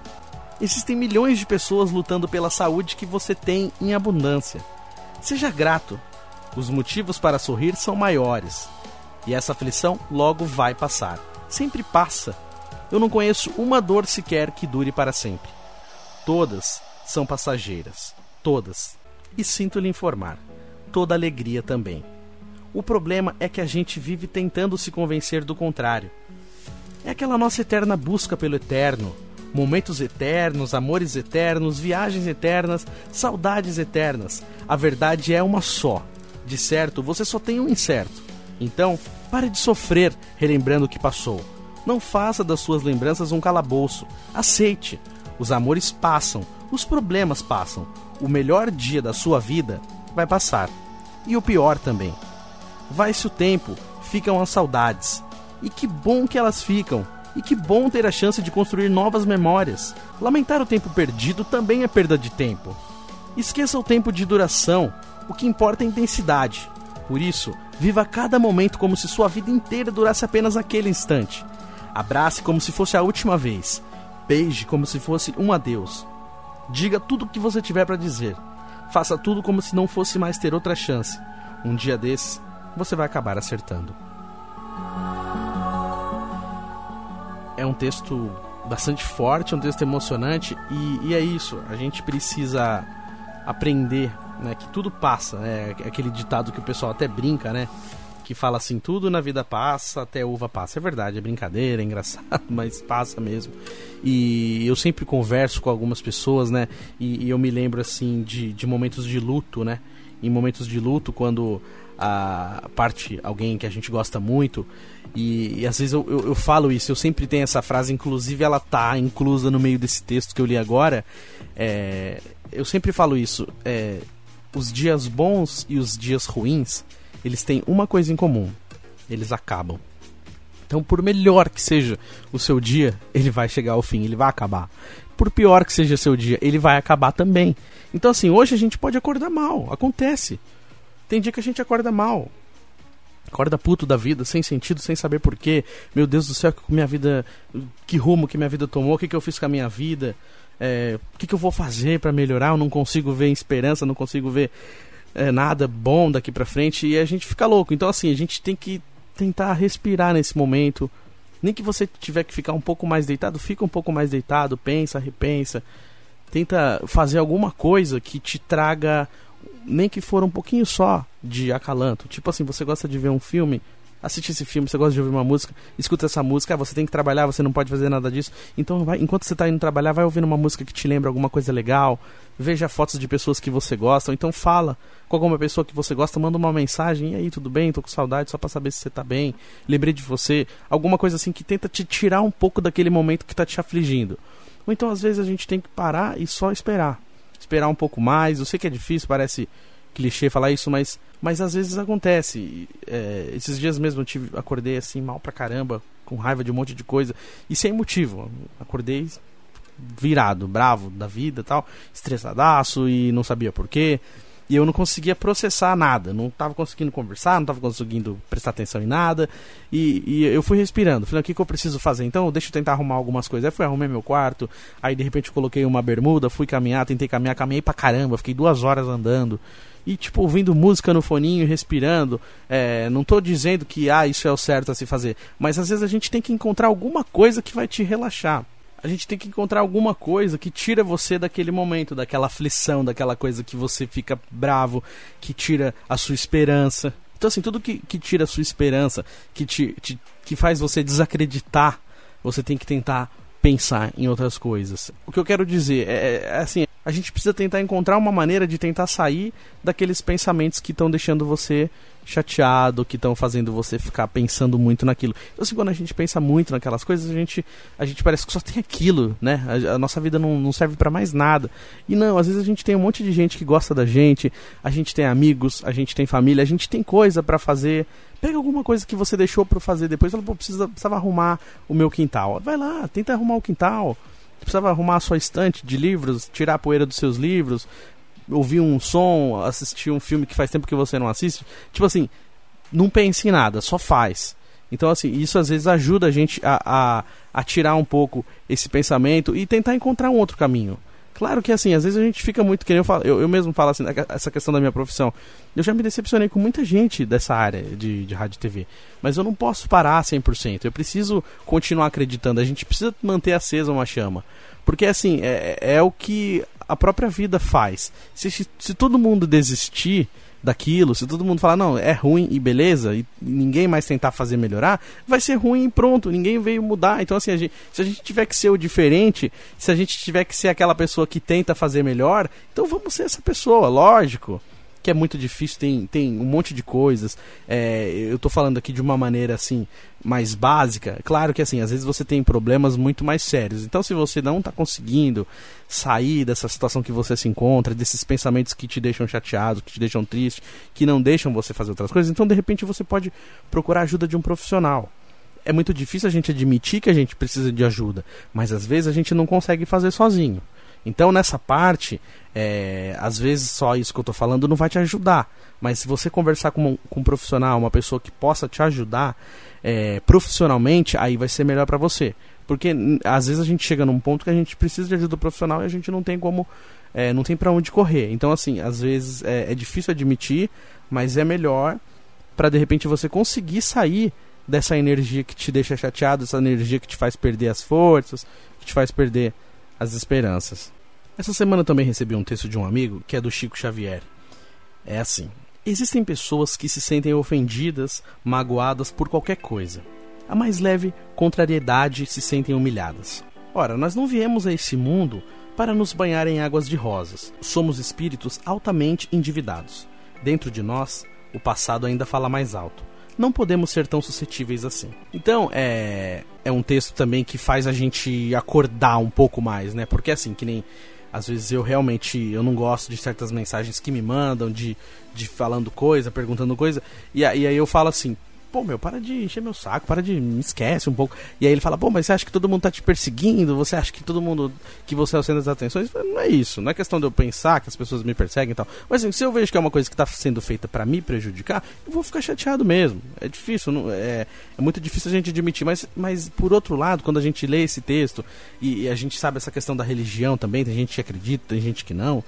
Existem milhões de pessoas lutando pela saúde que você tem em abundância. Seja grato. Os motivos para sorrir são maiores. E essa aflição logo vai passar. Sempre passa. Eu não conheço uma dor sequer que dure para sempre. Todas são passageiras. Todas. E sinto lhe informar. Toda alegria também. O problema é que a gente vive tentando se convencer do contrário. É aquela nossa eterna busca pelo eterno, momentos eternos, amores eternos, viagens eternas, saudades eternas. A verdade é uma só. De certo, você só tem um incerto. Então, pare de sofrer relembrando o que passou. Não faça das suas lembranças um calabouço. Aceite. Os amores passam, os problemas passam. O melhor dia da sua vida vai passar. E o pior também. Vai-se o tempo, ficam as saudades. E que bom que elas ficam. E que bom ter a chance de construir novas memórias. Lamentar o tempo perdido também é perda de tempo. Esqueça o tempo de duração. O que importa é a intensidade. Por isso, viva cada momento como se sua vida inteira durasse apenas aquele instante. Abrace como se fosse a última vez. Beije como se fosse um adeus. Diga tudo o que você tiver para dizer. Faça tudo como se não fosse mais ter outra chance. Um dia desses, você vai acabar acertando. É um texto bastante forte, é um texto emocionante e, e é isso. A gente precisa aprender né? Que tudo passa, né? Aquele ditado que o pessoal até brinca, né? Que fala assim, tudo na vida passa, até uva passa. É verdade, é brincadeira, é engraçado, mas passa mesmo. E eu sempre converso com algumas pessoas, né? E, e eu me lembro, assim, de, de momentos de luto, né? Em momentos de luto, quando a parte, alguém que a gente gosta muito, e, e às vezes eu, eu, eu, falo isso, eu sempre tenho essa frase, inclusive ela tá inclusa no meio desse texto que eu li agora. É, eu sempre falo isso. É, os dias bons e os dias ruins, eles têm uma coisa em comum: eles acabam. Então, por melhor que seja o seu dia, ele vai chegar ao fim, ele vai acabar. Por pior que seja seu dia, ele vai acabar também. Então, assim, hoje a gente pode acordar mal, acontece. Tem dia que a gente acorda mal. Acorda puto da vida, sem sentido, sem saber porquê. Meu Deus do céu, que minha vida. Que rumo que minha vida tomou, o que, que eu fiz com a minha vida é, o que, que, eu vou fazer para melhorar? Eu não consigo ver esperança, não consigo ver é, nada bom daqui para frente e a gente fica louco. Então, assim, a gente tem que tentar respirar nesse momento. Nem que você tiver que ficar um pouco mais deitado, fica um pouco mais deitado, pensa, repensa. Tenta fazer alguma coisa que te traga, nem que for um pouquinho só de acalanto. Tipo assim, você gosta de ver um filme, assiste esse filme, você gosta de ouvir uma música, escuta essa música, ah, você tem que trabalhar, você não pode fazer nada disso. Então, vai, enquanto você está indo trabalhar, vai ouvindo uma música que te lembra alguma coisa legal, veja fotos de pessoas que você gosta, ou então fala com alguma pessoa que você gosta, manda uma mensagem, e aí, tudo bem? Tô com saudade, só para saber se você tá bem, lembrei de você, alguma coisa assim que tenta te tirar um pouco daquele momento que está te afligindo. Ou então, às vezes, a gente tem que parar e só esperar. Esperar um pouco mais, eu sei que é difícil, parece clichê falar isso, mas, mas às vezes acontece. É, esses dias mesmo eu tive, acordei assim mal pra caramba, com raiva de um monte de coisa, e sem motivo. Acordei virado, bravo da vida tal, estressadaço e não sabia porquê. E eu não conseguia processar nada, não estava conseguindo conversar, não estava conseguindo prestar atenção em nada. E, e, eu fui respirando. Falei, o que, que eu preciso fazer? Então, deixa eu tentar arrumar algumas coisas. Aí fui arrumei meu quarto, aí de repente coloquei uma bermuda, fui caminhar, tentei caminhar, caminhei pra caramba, fiquei duas horas andando e tipo ouvindo música no foninho respirando. É, não estou dizendo que ah, isso é o certo a se fazer, mas às vezes a gente tem que encontrar alguma coisa que vai te relaxar. a gente tem que encontrar alguma coisa que tira você daquele momento, daquela aflição, daquela coisa que você fica bravo, que tira a sua esperança. Então, assim, tudo que, que tira a sua esperança, que, te, te, que faz você desacreditar, você tem que tentar pensar em outras coisas. O que eu quero dizer é, é assim, a gente precisa tentar encontrar uma maneira de tentar sair daqueles pensamentos que estão deixando você chateado, que estão fazendo você ficar pensando muito naquilo. Então, assim, quando a gente pensa muito naquelas coisas, a gente, a gente parece que só tem aquilo, né? A, a nossa vida não, não serve para mais nada. E não, às vezes a gente tem um monte de gente que gosta da gente, a gente tem amigos, a gente tem família, a gente tem coisa para fazer. Pega alguma coisa que você deixou para fazer depois, fala, pô, precisa, precisava arrumar o meu quintal. Vai lá, tenta arrumar o quintal precisava arrumar a sua estante de livros, tirar a poeira dos seus livros, ouvir um som, assistir um filme que faz tempo que você não assiste. Tipo assim, não pense em nada, só faz. Então, assim, isso às vezes ajuda a gente a, a, a tirar um pouco esse pensamento e tentar encontrar um outro caminho. Claro que assim, às vezes a gente fica muito, que eu, falo, eu, eu mesmo falo assim, essa questão da minha profissão. Eu já me decepcionei com muita gente dessa área de, de rádio e TV. Mas eu não posso parar 100%. Eu preciso continuar acreditando. A gente precisa manter acesa uma chama. Porque assim, é, é o que a própria vida faz. Se, se todo mundo desistir daquilo, se todo mundo falar, não, é ruim e beleza, e ninguém mais tentar fazer melhorar, vai ser ruim e pronto, ninguém veio mudar. Então, assim, a gente, se a gente tiver que ser o diferente, se a gente tiver que ser aquela pessoa que tenta fazer melhor, então vamos ser essa pessoa, lógico que é muito difícil, tem, tem um monte de coisas. É, eu estou falando aqui de uma maneira assim mais básica. Claro que assim, às vezes você tem problemas muito mais sérios. Então, se você não está conseguindo sair dessa situação que você se encontra, desses pensamentos que te deixam chateado, que te deixam triste, que não deixam você fazer outras coisas, então de repente você pode procurar ajuda de um profissional é muito difícil a gente admitir que a gente precisa de ajuda, mas às vezes a gente não consegue fazer sozinho. Então, nessa parte, é, às vezes só isso que eu estou falando não vai te ajudar. Mas se você conversar com um, com um profissional, uma pessoa que possa te ajudar é, profissionalmente, aí vai ser melhor para você. Porque às vezes a gente chega num ponto que a gente precisa de ajuda profissional e a gente não tem como. É, não tem para onde correr. Então, assim, às vezes é, é difícil admitir, mas é melhor para de repente você conseguir sair dessa energia que te deixa chateado, essa energia que te faz perder as forças, que te faz perder as esperanças. Essa semana também recebi um texto de um amigo que é do Chico Xavier. É assim: Existem pessoas que se sentem ofendidas, magoadas por qualquer coisa. A mais leve contrariedade se sentem humilhadas. Ora, nós não viemos a esse mundo para nos banhar em águas de rosas. Somos espíritos altamente endividados. Dentro de nós, o passado ainda fala mais alto. Não podemos ser tão suscetíveis assim. Então, é, é um texto também que faz a gente acordar um pouco mais, né? Porque assim, que nem às vezes eu realmente eu não gosto de certas mensagens que me mandam, de, de falando coisa, perguntando coisa, e, e aí eu falo assim, pô, meu, para de encher meu saco, para de me esquece um pouco. E aí ele fala, pô, mas você acha que todo mundo tá te perseguindo? Você acha que todo mundo, que você é o centro das atenções? Não é isso, não é questão de eu pensar que as pessoas me perseguem e tal. Mas assim, se eu vejo que é uma coisa que tá sendo feita para me prejudicar, eu vou ficar chateado mesmo. É difícil, não, é, é muito difícil a gente admitir, mas, mas por outro lado, quando a gente lê esse texto e, e a gente sabe essa questão da religião também, tem gente que acredita, tem gente que não,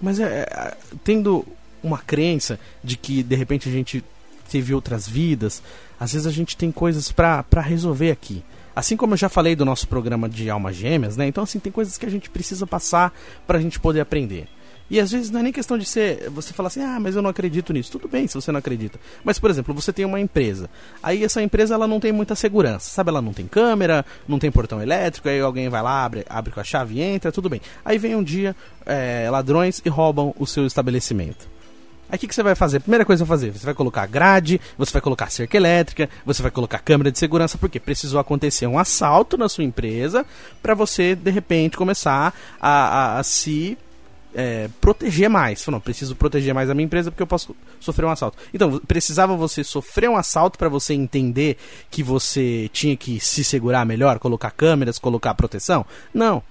mas é, é tendo uma crença de que de repente a gente teve outras vidas. Às vezes a gente tem coisas para resolver aqui. Assim como eu já falei do nosso programa de almas gêmeas, né? Então assim, tem coisas que a gente precisa passar para a gente poder aprender. E às vezes não é nem questão de ser você falar assim: "Ah, mas eu não acredito nisso". Tudo bem se você não acredita. Mas por exemplo, você tem uma empresa. Aí essa empresa ela não tem muita segurança. Sabe, ela não tem câmera, não tem portão elétrico, aí alguém vai lá, abre, abre com a chave e entra, tudo bem. Aí vem um dia é, ladrões e roubam o seu estabelecimento. Aí o que, que, você vai fazer? Primeira coisa que você vai fazer, você vai colocar grade, você vai colocar cerca elétrica, você vai colocar câmera de segurança, porque precisou acontecer um assalto na sua empresa para você, de repente, começar a, a, a se é, proteger mais. Não, preciso proteger mais a minha empresa porque eu posso sofrer um assalto. Então, precisava você sofrer um assalto para você entender que você tinha que se segurar melhor, colocar câmeras, colocar proteção? Não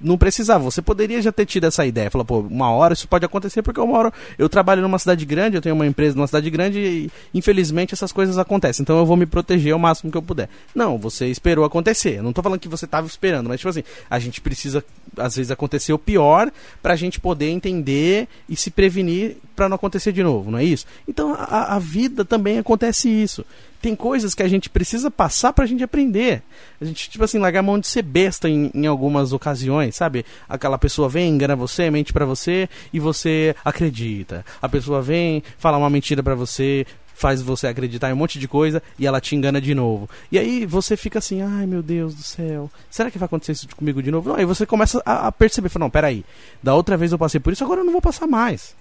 não precisava. Você poderia já ter tido essa ideia. Falar, pô, uma hora isso pode acontecer porque uma hora eu trabalho numa cidade grande, eu tenho uma empresa numa cidade grande e infelizmente essas coisas acontecem. Então eu vou me proteger o máximo que eu puder. Não, você esperou acontecer. Eu não tô falando que você estava esperando, mas tipo assim, a gente precisa às vezes acontecer o pior pra gente poder entender e se prevenir para não acontecer de novo, não é isso? Então a, a vida também acontece isso tem coisas que a gente precisa passar pra gente aprender. A gente, tipo assim, largar a mão de ser besta em, em algumas ocasiões, sabe? Aquela pessoa vem, engana você, mente para você e você acredita. A pessoa vem, fala uma mentira para você, faz você acreditar em um monte de coisa e ela te engana de novo. E aí você fica assim, ai meu Deus do céu, será que vai acontecer isso comigo de novo? Não, aí você começa a, a perceber, fala, não, peraí, da outra vez eu passei por isso, agora eu não vou passar mais.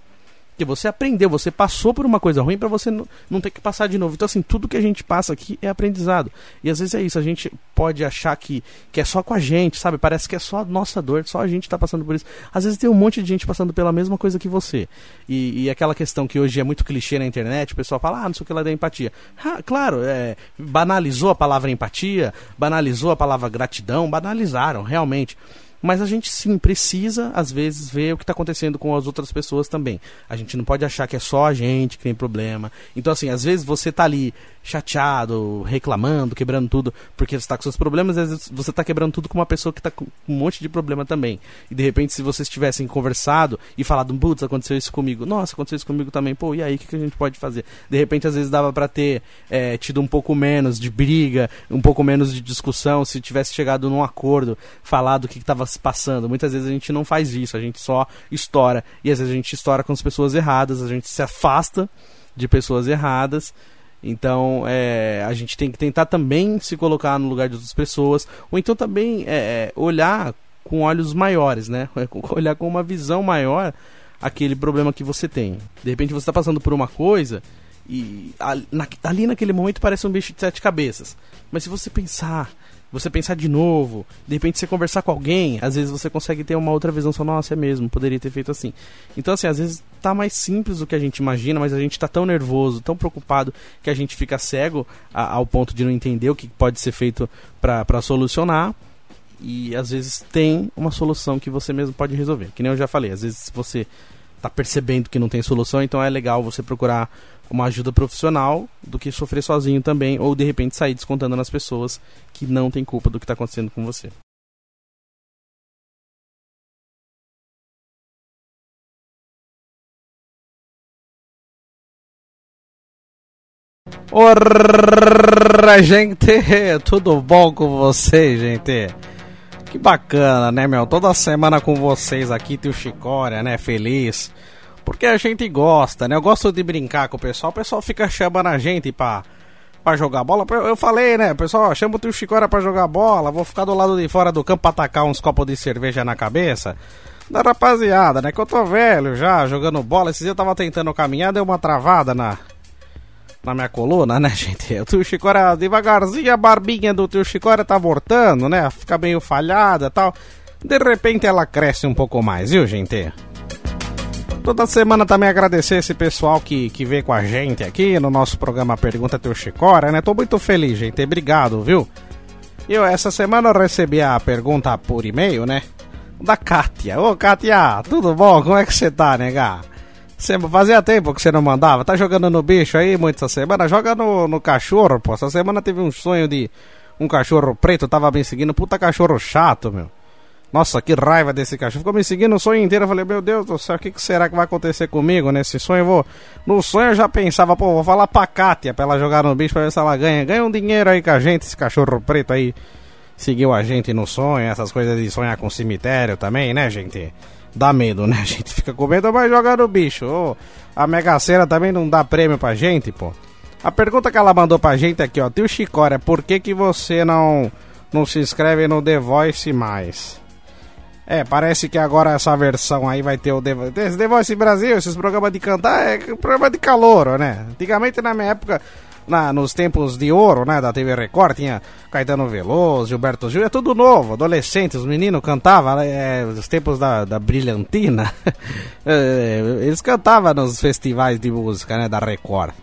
Porque você aprendeu, você passou por uma coisa ruim para você não ter que passar de novo. Então, assim, tudo que a gente passa aqui é aprendizado. E às vezes é isso, a gente pode achar que, que é só com a gente, sabe? Parece que é só a nossa dor, só a gente tá passando por isso. Às vezes tem um monte de gente passando pela mesma coisa que você. E, e aquela questão que hoje é muito clichê na internet, o pessoal fala, ah, não sei o que lá da empatia. Ah, claro, é, banalizou a palavra empatia, banalizou a palavra gratidão, banalizaram, realmente. Mas a gente sim precisa, às vezes, ver o que está acontecendo com as outras pessoas também. A gente não pode achar que é só a gente que tem problema. Então, assim, às vezes você está ali chateado, reclamando, quebrando tudo, porque você está com seus problemas, às vezes você está quebrando tudo com uma pessoa que está com um monte de problema também. E de repente, se vocês tivessem conversado e falado, putz, aconteceu isso comigo, nossa, aconteceu isso comigo também, pô, e aí, o que, que a gente pode fazer? De repente, às vezes dava para ter é, tido um pouco menos de briga, um pouco menos de discussão, se tivesse chegado num acordo, falado o que estava passando. Muitas vezes a gente não faz isso, a gente só estoura. E às vezes a gente estoura com as pessoas erradas, a gente se afasta de pessoas erradas então é, a gente tem que tentar também se colocar no lugar de outras pessoas, ou então também é, é olhar com olhos maiores, né? Olhar com uma visão maior aquele problema que você tem. De repente você está passando por uma coisa e ali naquele momento parece um bicho de sete cabeças. Mas se você pensar você pensar de novo, de repente você conversar com alguém, às vezes você consegue ter uma outra visão, só, nossa, é mesmo, poderia ter feito assim. Então, assim, às vezes tá mais simples do que a gente imagina, mas a gente tá tão nervoso, tão preocupado, que a gente fica cego a, ao ponto de não entender o que pode ser feito para solucionar. E às vezes tem uma solução que você mesmo pode resolver. Que nem eu já falei, às vezes você tá percebendo que não tem solução, então é legal você procurar uma ajuda profissional do que sofrer sozinho também, ou de repente sair descontando nas pessoas que não têm culpa do que está acontecendo com você. Ora, gente, tudo bom com vocês, gente? Que bacana, né, meu? Toda semana com vocês aqui, tio Chicória, né? Feliz porque a gente gosta, né? Eu gosto de brincar com o pessoal. O pessoal fica chamando a gente pra, pra jogar bola. Eu falei, né? Pessoal, chama o tio Chicora pra jogar bola. Vou ficar do lado de fora do campo pra atacar uns copos de cerveja na cabeça. Da rapaziada, né? Que eu tô velho já, jogando bola. Esses dias eu tava tentando caminhar, deu uma travada na, na minha coluna, né, gente? O tio Chicora, devagarzinho, a barbinha do tio Chicora tá voltando, né? Fica meio falhada tal. De repente ela cresce um pouco mais, viu, gente? Toda semana também agradecer esse pessoal que, que vem com a gente aqui no nosso programa Pergunta Teu Chicora, né? Tô muito feliz, gente. Obrigado, viu? Eu, essa semana eu recebi a pergunta por e-mail, né? Da Kátia. Ô, Kátia, tudo bom? Como é que você tá, nega? Você, fazia tempo que você não mandava. Tá jogando no bicho aí muito essa semana? Joga no, no cachorro, pô. Essa semana teve um sonho de um cachorro preto, tava bem seguindo. Puta cachorro chato, meu. Nossa, que raiva desse cachorro. Ficou me seguindo o sonho inteiro. Eu falei, meu Deus do céu, o que, que, será que vai acontecer comigo nesse sonho? Eu vou... No sonho eu já pensava, pô, vou falar pra Kátia pra ela jogar no bicho pra ver se ela ganha. Ganha um dinheiro aí com a gente, esse cachorro preto aí. Seguiu a gente no sonho, essas coisas de sonhar com cemitério também, né, gente? Dá medo, né? A gente fica com medo, mas jogar no bicho. Oh, a Mega Sena também não dá prêmio pra gente, pô. A pergunta que ela mandou pra gente aqui, ó. Tio Chicória, por que que você não, não se inscreve no The Voice mais? É, parece que agora essa versão aí vai ter o The, The Voice Brasil, esses programas de cantar, é programa de calor, né? Antigamente, na minha época, na, nos tempos de ouro, né, da TV Record, tinha Caetano Veloso, Gilberto Gil, é tudo novo, adolescentes, os meninos cantavam, é, os tempos da, da brilhantina, é, eles cantavam nos festivais de música, né, da Record.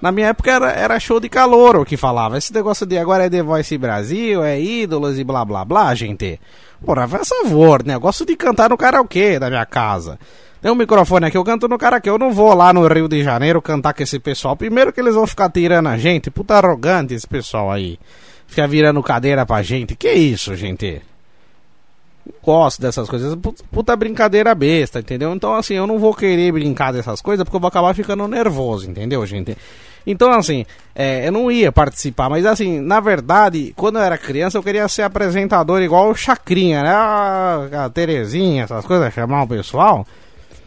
Na minha época era, era show de calor o que falava. Esse negócio de agora é The Voice Brasil, é ídolos e blá blá blá, gente. Porra, faz favor, né? Eu gosto de cantar no karaokê da minha casa. Tem um microfone aqui, eu canto no karaokê. Eu não vou lá no Rio de Janeiro cantar com esse pessoal. Primeiro que eles vão ficar tirando a gente. Puta arrogante esse pessoal aí. Fica virando cadeira pra gente. Que isso, gente? Gosto dessas coisas. Puta brincadeira besta, entendeu? Então, assim, eu não vou querer brincar dessas coisas porque eu vou acabar ficando nervoso, entendeu, gente? Então, assim, é, eu não ia participar, mas assim, na verdade, quando eu era criança, eu queria ser apresentador igual o Chacrinha, né? A, a Terezinha, essas coisas, chamar o pessoal.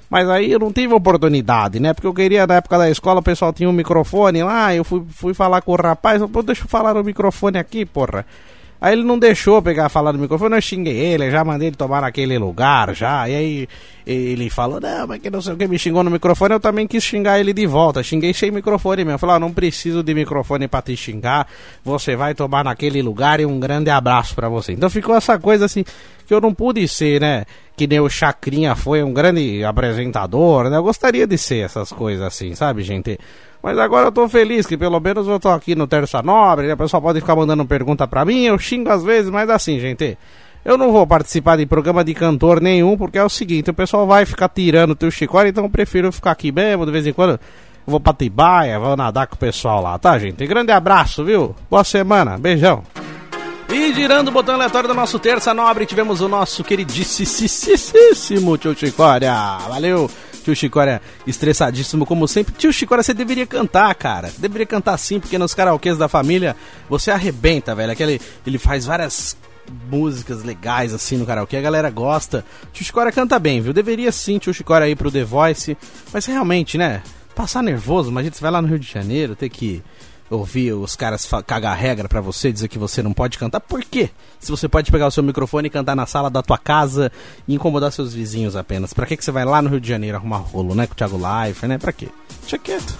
Mas aí eu não tive oportunidade, né? Porque eu queria, na época da escola, o pessoal tinha um microfone lá, eu fui, fui falar com o rapaz, eu, deixa eu falar no microfone aqui, porra. Aí ele não deixou pegar falar no microfone, eu xinguei ele, já mandei ele tomar naquele lugar, já. E aí ele falou, não, mas que não sei o que, me xingou no microfone, eu também quis xingar ele de volta. Xinguei sem microfone mesmo. Falei, não preciso de microfone para te xingar, você vai tomar naquele lugar e um grande abraço para você. Então ficou essa coisa assim, que eu não pude ser, né? Que nem o Chacrinha foi um grande apresentador, né? Eu gostaria de ser essas coisas assim, sabe, gente? Mas agora eu tô feliz que pelo menos eu tô aqui no Terça Nobre, né? O pessoal pode ficar mandando pergunta pra mim, eu xingo às vezes, mas assim, gente. Eu não vou participar de programa de cantor nenhum, porque é o seguinte, o pessoal vai ficar tirando o teu chicória, então eu prefiro ficar aqui mesmo, de vez em quando. Vou pra Tibaia, vou nadar com o pessoal lá, tá, gente? Grande abraço, viu? Boa semana, beijão. E girando o botão aleatório do nosso Terça Nobre, tivemos o nosso queridíssimo Tio Chicória. Valeu! Tio Chicória estressadíssimo, como sempre. Tio Chicória, você deveria cantar, cara. Deveria cantar sim, porque nos karaokês da família você arrebenta, velho. Aquele, ele faz várias músicas legais assim no karaokê, a galera gosta. Tio Chicória canta bem, viu? Deveria sim, Tio Chicória ir pro The Voice. Mas realmente, né? Passar nervoso, imagina você vai lá no Rio de Janeiro, ter que ouvir os caras cagar regra para você, dizer que você não pode cantar. Por quê? Se você pode pegar o seu microfone e cantar na sala da tua casa e incomodar seus vizinhos apenas. Pra que, você vai lá no Rio de Janeiro arrumar rolo, né? Com o Thiago Life, né? Pra quê? Deixa quieto.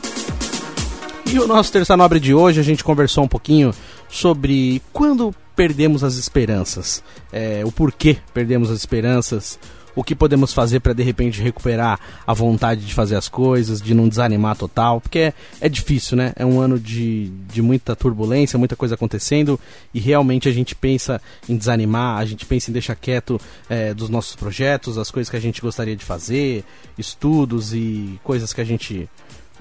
E o nosso Terça Nobre de hoje, a gente conversou um pouquinho sobre quando perdemos as esperanças. É, o porquê perdemos as esperanças o que podemos fazer para de repente recuperar a vontade de fazer as coisas, de não desanimar total, porque é, é difícil, né? É um ano de, de muita turbulência, muita coisa acontecendo e realmente a gente pensa em desanimar, a gente pensa em deixar quieto é, dos nossos projetos, as coisas que a gente gostaria de fazer, estudos e coisas que a gente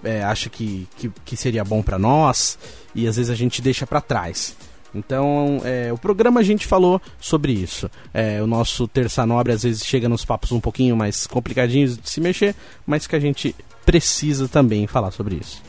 é, acha que, que, que seria bom para nós e às vezes a gente deixa para trás. Então, é, o programa a gente falou sobre isso. É, o nosso Terça Nobre às vezes chega nos papos um pouquinho mais complicadinhos de se mexer, mas que a gente precisa também falar sobre isso.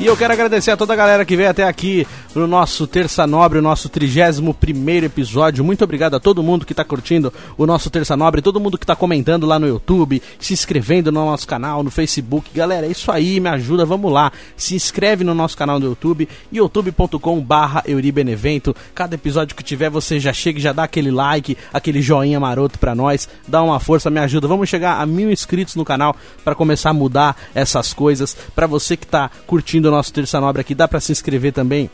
E eu quero agradecer a toda a galera que veio até aqui no nosso Terça Nobre, o nosso 31 episódio. Muito obrigado a todo mundo que está curtindo o nosso Terça Nobre, todo mundo que está comentando lá no YouTube, se inscrevendo no nosso canal, no Facebook. Galera, é isso aí, me ajuda, vamos lá. Se inscreve no nosso canal no YouTube, youtube.com/barra Euribenevento. Cada episódio que tiver, você já chega e já dá aquele like, aquele joinha maroto pra nós, dá uma força, me ajuda. Vamos chegar a mil inscritos no canal para começar a mudar essas coisas. Para você que está curtindo nosso Terça Nobre aqui, dá para se inscrever também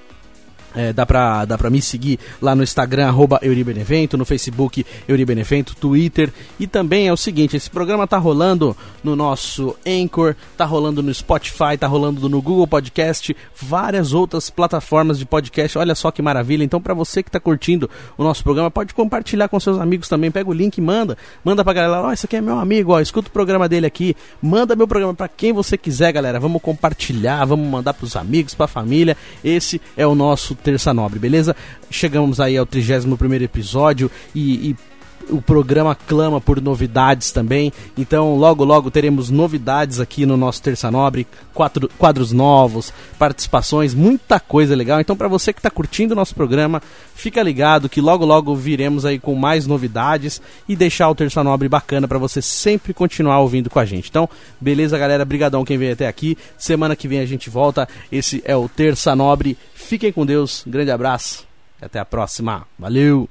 é, dá, pra, dá pra me seguir lá no Instagram, arroba Euribenevento, no Facebook Euribenevento, Twitter. E também é o seguinte, esse programa tá rolando no nosso Anchor, tá rolando no Spotify, tá rolando no Google Podcast, várias outras plataformas de podcast. Olha só que maravilha. Então, para você que tá curtindo o nosso programa, pode compartilhar com seus amigos também. Pega o link e manda. Manda pra galera, ó, oh, esse aqui é meu amigo, ó, escuta o programa dele aqui. Manda meu programa para quem você quiser, galera. Vamos compartilhar, vamos mandar pros amigos, pra família. Esse é o nosso Terça Nobre, beleza? Chegamos aí ao 31 primeiro episódio e, e o programa clama por novidades também. Então, logo, logo teremos novidades aqui no nosso Terça Nobre, quatro, quadros novos, participações, muita coisa legal. Então, para você que está curtindo o nosso programa, fica ligado que logo, logo viremos aí com mais novidades e deixar o Terça Nobre bacana para você sempre continuar ouvindo com a gente. Então, beleza, galera? Brigadão quem veio até aqui. Semana que vem a gente volta. Esse é o Terça Nobre. Fiquem com Deus. Grande abraço. Até a próxima. Valeu!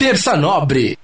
Terça Nobre